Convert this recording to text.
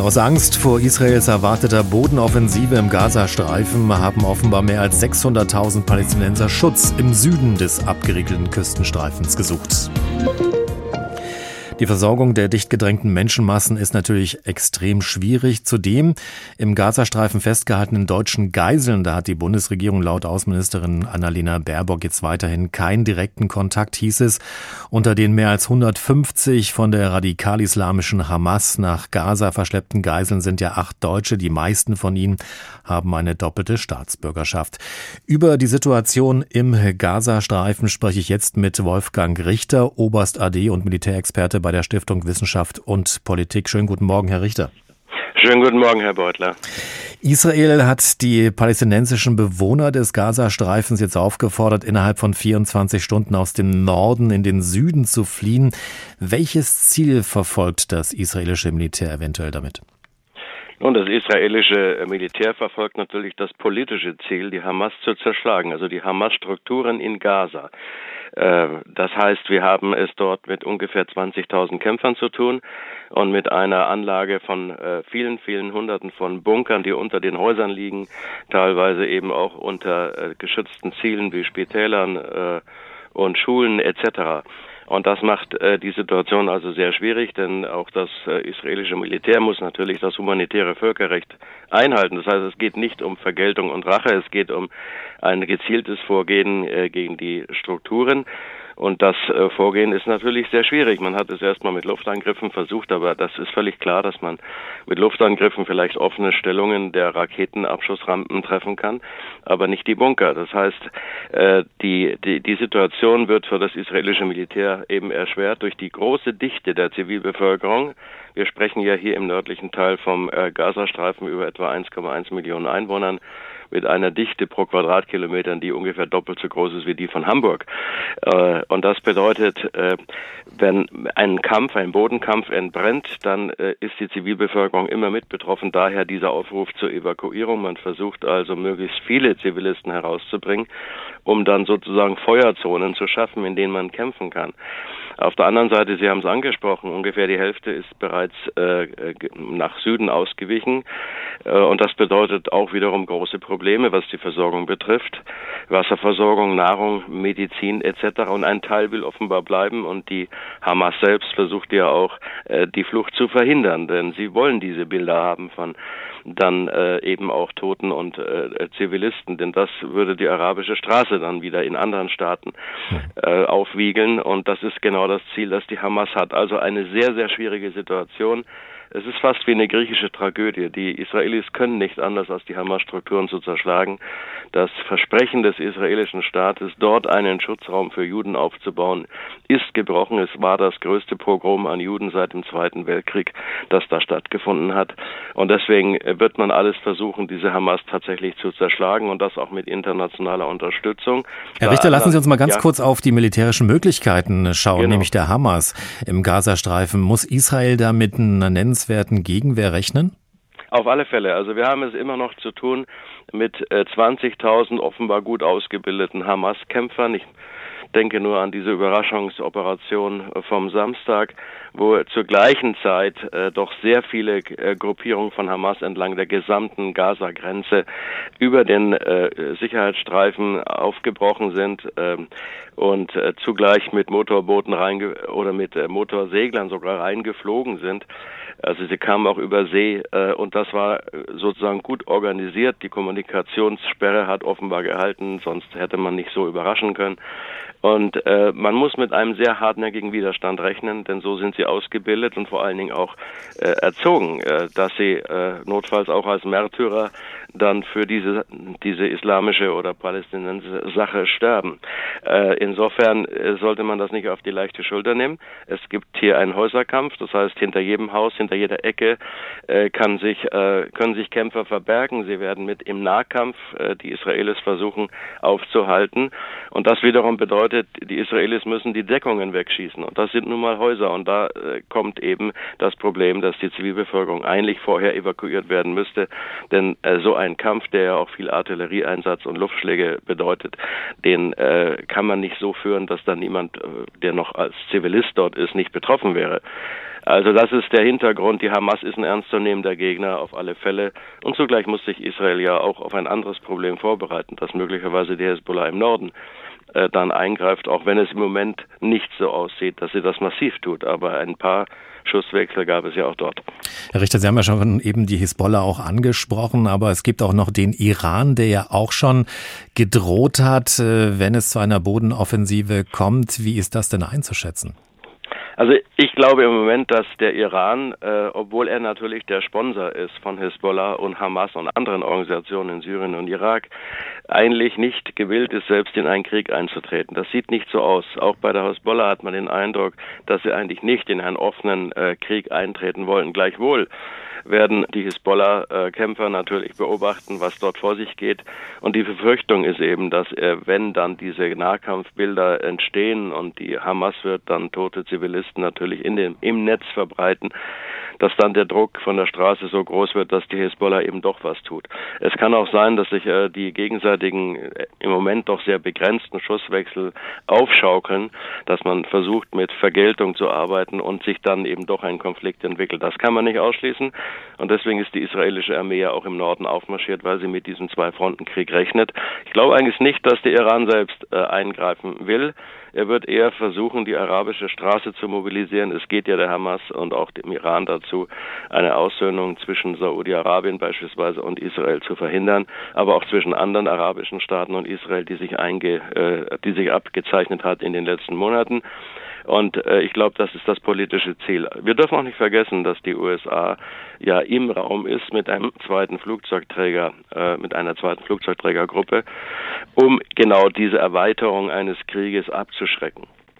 Aus Angst vor Israels erwarteter Bodenoffensive im Gazastreifen haben offenbar mehr als 600.000 Palästinenser Schutz im Süden des abgeriegelten Küstenstreifens gesucht. Die Versorgung der dicht gedrängten Menschenmassen ist natürlich extrem schwierig. Zudem im Gazastreifen festgehaltenen deutschen Geiseln, da hat die Bundesregierung laut Außenministerin Annalena Baerbock jetzt weiterhin keinen direkten Kontakt, hieß es. Unter den mehr als 150 von der radikal-islamischen Hamas nach Gaza verschleppten Geiseln sind ja acht Deutsche. Die meisten von ihnen haben eine doppelte Staatsbürgerschaft. Über die Situation im Gazastreifen spreche ich jetzt mit Wolfgang Richter, Oberst AD und Militärexperte bei der Stiftung Wissenschaft und Politik. Schönen guten Morgen, Herr Richter. Schönen guten Morgen, Herr Beutler. Israel hat die palästinensischen Bewohner des Gazastreifens jetzt aufgefordert, innerhalb von 24 Stunden aus dem Norden in den Süden zu fliehen. Welches Ziel verfolgt das israelische Militär eventuell damit? Nun, das israelische Militär verfolgt natürlich das politische Ziel, die Hamas zu zerschlagen, also die Hamas-Strukturen in Gaza. Äh, das heißt, wir haben es dort mit ungefähr 20.000 Kämpfern zu tun und mit einer Anlage von äh, vielen, vielen Hunderten von Bunkern, die unter den Häusern liegen, teilweise eben auch unter äh, geschützten Zielen wie Spitälern und Schulen etc. Und das macht äh, die Situation also sehr schwierig, denn auch das äh, israelische Militär muss natürlich das humanitäre Völkerrecht einhalten. Das heißt, es geht nicht um Vergeltung und Rache, es geht um ein gezieltes Vorgehen äh, gegen die Strukturen. Und das äh, Vorgehen ist natürlich sehr schwierig. Man hat es erstmal mit Luftangriffen versucht, aber das ist völlig klar, dass man mit Luftangriffen vielleicht offene Stellungen der Raketenabschussrampen treffen kann, aber nicht die Bunker. Das heißt, äh, die, die, die Situation wird für das israelische Militär eben erschwert durch die große Dichte der Zivilbevölkerung. Wir sprechen ja hier im nördlichen Teil vom äh, Gazastreifen über etwa 1,1 Millionen Einwohnern mit einer Dichte pro Quadratkilometer, die ungefähr doppelt so groß ist wie die von Hamburg. Äh, und das bedeutet, äh, wenn ein Kampf, ein Bodenkampf entbrennt, dann äh, ist die Zivilbevölkerung immer mit betroffen. Daher dieser Aufruf zur Evakuierung. Man versucht also möglichst viele Zivilisten herauszubringen, um dann sozusagen Feuerzonen zu schaffen, in denen man kämpfen kann. Auf der anderen Seite, Sie haben es angesprochen, ungefähr die Hälfte ist bereits nach Süden ausgewichen. Und das bedeutet auch wiederum große Probleme, was die Versorgung betrifft. Wasserversorgung, Nahrung, Medizin etc. Und ein Teil will offenbar bleiben und die Hamas selbst versucht ja auch, äh, die Flucht zu verhindern, denn sie wollen diese Bilder haben von dann äh, eben auch Toten und äh, Zivilisten, denn das würde die arabische Straße dann wieder in anderen Staaten äh, aufwiegeln und das ist genau das Ziel, das die Hamas hat. Also eine sehr, sehr schwierige Situation. Es ist fast wie eine griechische Tragödie. Die Israelis können nicht anders, als die Hamas-Strukturen zu zerschlagen. Das Versprechen des israelischen Staates, dort einen Schutzraum für Juden aufzubauen, ist gebrochen. Es war das größte Pogrom an Juden seit dem Zweiten Weltkrieg, das da stattgefunden hat. Und deswegen wird man alles versuchen, diese Hamas tatsächlich zu zerschlagen und das auch mit internationaler Unterstützung. Herr Richter, lassen Sie uns mal ganz ja. kurz auf die militärischen Möglichkeiten schauen, genau. nämlich der Hamas im Gazastreifen. Muss Israel da mit einer nennenswerten Gegenwehr rechnen? Auf alle Fälle. Also wir haben es immer noch zu tun mit äh, 20.000 offenbar gut ausgebildeten Hamas-Kämpfern. Ich denke nur an diese Überraschungsoperation vom Samstag, wo zur gleichen Zeit äh, doch sehr viele äh, Gruppierungen von Hamas entlang der gesamten Gaza-Grenze über den äh, Sicherheitsstreifen aufgebrochen sind ähm, und äh, zugleich mit Motorbooten oder mit äh, Motorseglern sogar reingeflogen sind. Also sie kamen auch über See äh, und das war sozusagen gut organisiert. Die Kommunikationssperre hat offenbar gehalten, sonst hätte man nicht so überraschen können. Und äh, man muss mit einem sehr hartnäckigen Widerstand rechnen, denn so sind sie ausgebildet und vor allen Dingen auch äh, erzogen, äh, dass sie äh, notfalls auch als Märtyrer dann für diese, diese islamische oder palästinensische Sache sterben. Äh, insofern äh, sollte man das nicht auf die leichte Schulter nehmen. Es gibt hier einen Häuserkampf, das heißt, hinter jedem Haus, hinter jeder Ecke äh, kann sich, äh, können sich Kämpfer verbergen. Sie werden mit im Nahkampf äh, die Israelis versuchen aufzuhalten. Und das wiederum bedeutet, die Israelis müssen die Deckungen wegschießen. Und das sind nun mal Häuser. Und da äh, kommt eben das Problem, dass die Zivilbevölkerung eigentlich vorher evakuiert werden müsste. Denn so ein Kampf, der ja auch viel Artillerieeinsatz und Luftschläge bedeutet, den äh, kann man nicht so führen, dass dann niemand, äh, der noch als Zivilist dort ist, nicht betroffen wäre. Also das ist der Hintergrund. Die Hamas ist ein ernstzunehmender Gegner auf alle Fälle. Und zugleich muss sich Israel ja auch auf ein anderes Problem vorbereiten, dass möglicherweise die Hezbollah im Norden äh, dann eingreift, auch wenn es im Moment nicht so aussieht, dass sie das massiv tut. Aber ein paar Schusswechsel gab es ja auch dort. Herr Richter, Sie haben ja schon eben die Hisbollah auch angesprochen, aber es gibt auch noch den Iran, der ja auch schon gedroht hat, äh, wenn es zu einer Bodenoffensive kommt. Wie ist das denn einzuschätzen? Also ich glaube im Moment, dass der Iran, äh, obwohl er natürlich der Sponsor ist von Hisbollah und Hamas und anderen Organisationen in Syrien und Irak, eigentlich nicht gewillt ist, selbst in einen Krieg einzutreten. Das sieht nicht so aus. Auch bei der Hisbollah hat man den Eindruck, dass sie eigentlich nicht in einen offenen äh, Krieg eintreten wollen. Gleichwohl werden die Hisbollah-Kämpfer natürlich beobachten, was dort vor sich geht. Und die Befürchtung ist eben, dass äh, wenn dann diese Nahkampfbilder entstehen und die Hamas wird dann tote Zivilisten natürlich in dem, im Netz verbreiten, dass dann der Druck von der Straße so groß wird, dass die Hisbollah eben doch was tut. Es kann auch sein, dass sich äh, die gegenseitigen äh, im Moment doch sehr begrenzten Schusswechsel aufschaukeln, dass man versucht mit Vergeltung zu arbeiten und sich dann eben doch ein Konflikt entwickelt. Das kann man nicht ausschließen und deswegen ist die israelische Armee ja auch im Norden aufmarschiert, weil sie mit diesem Zwei-Fronten-Krieg rechnet. Ich glaube eigentlich nicht, dass der Iran selbst äh, eingreifen will. Er wird eher versuchen, die arabische Straße zu mobilisieren. Es geht ja der Hamas und auch dem Iran dazu, eine Aussöhnung zwischen Saudi-Arabien beispielsweise und Israel zu verhindern, aber auch zwischen anderen arabischen Staaten und Israel, die sich, einge, äh, die sich abgezeichnet hat in den letzten Monaten. Und äh, ich glaube, das ist das politische Ziel. Wir dürfen auch nicht vergessen, dass die USA ja im Raum ist mit einem zweiten Flugzeugträger, äh, mit einer zweiten Flugzeugträgergruppe, um genau diese Erweiterung eines Krieges abzuschrecken.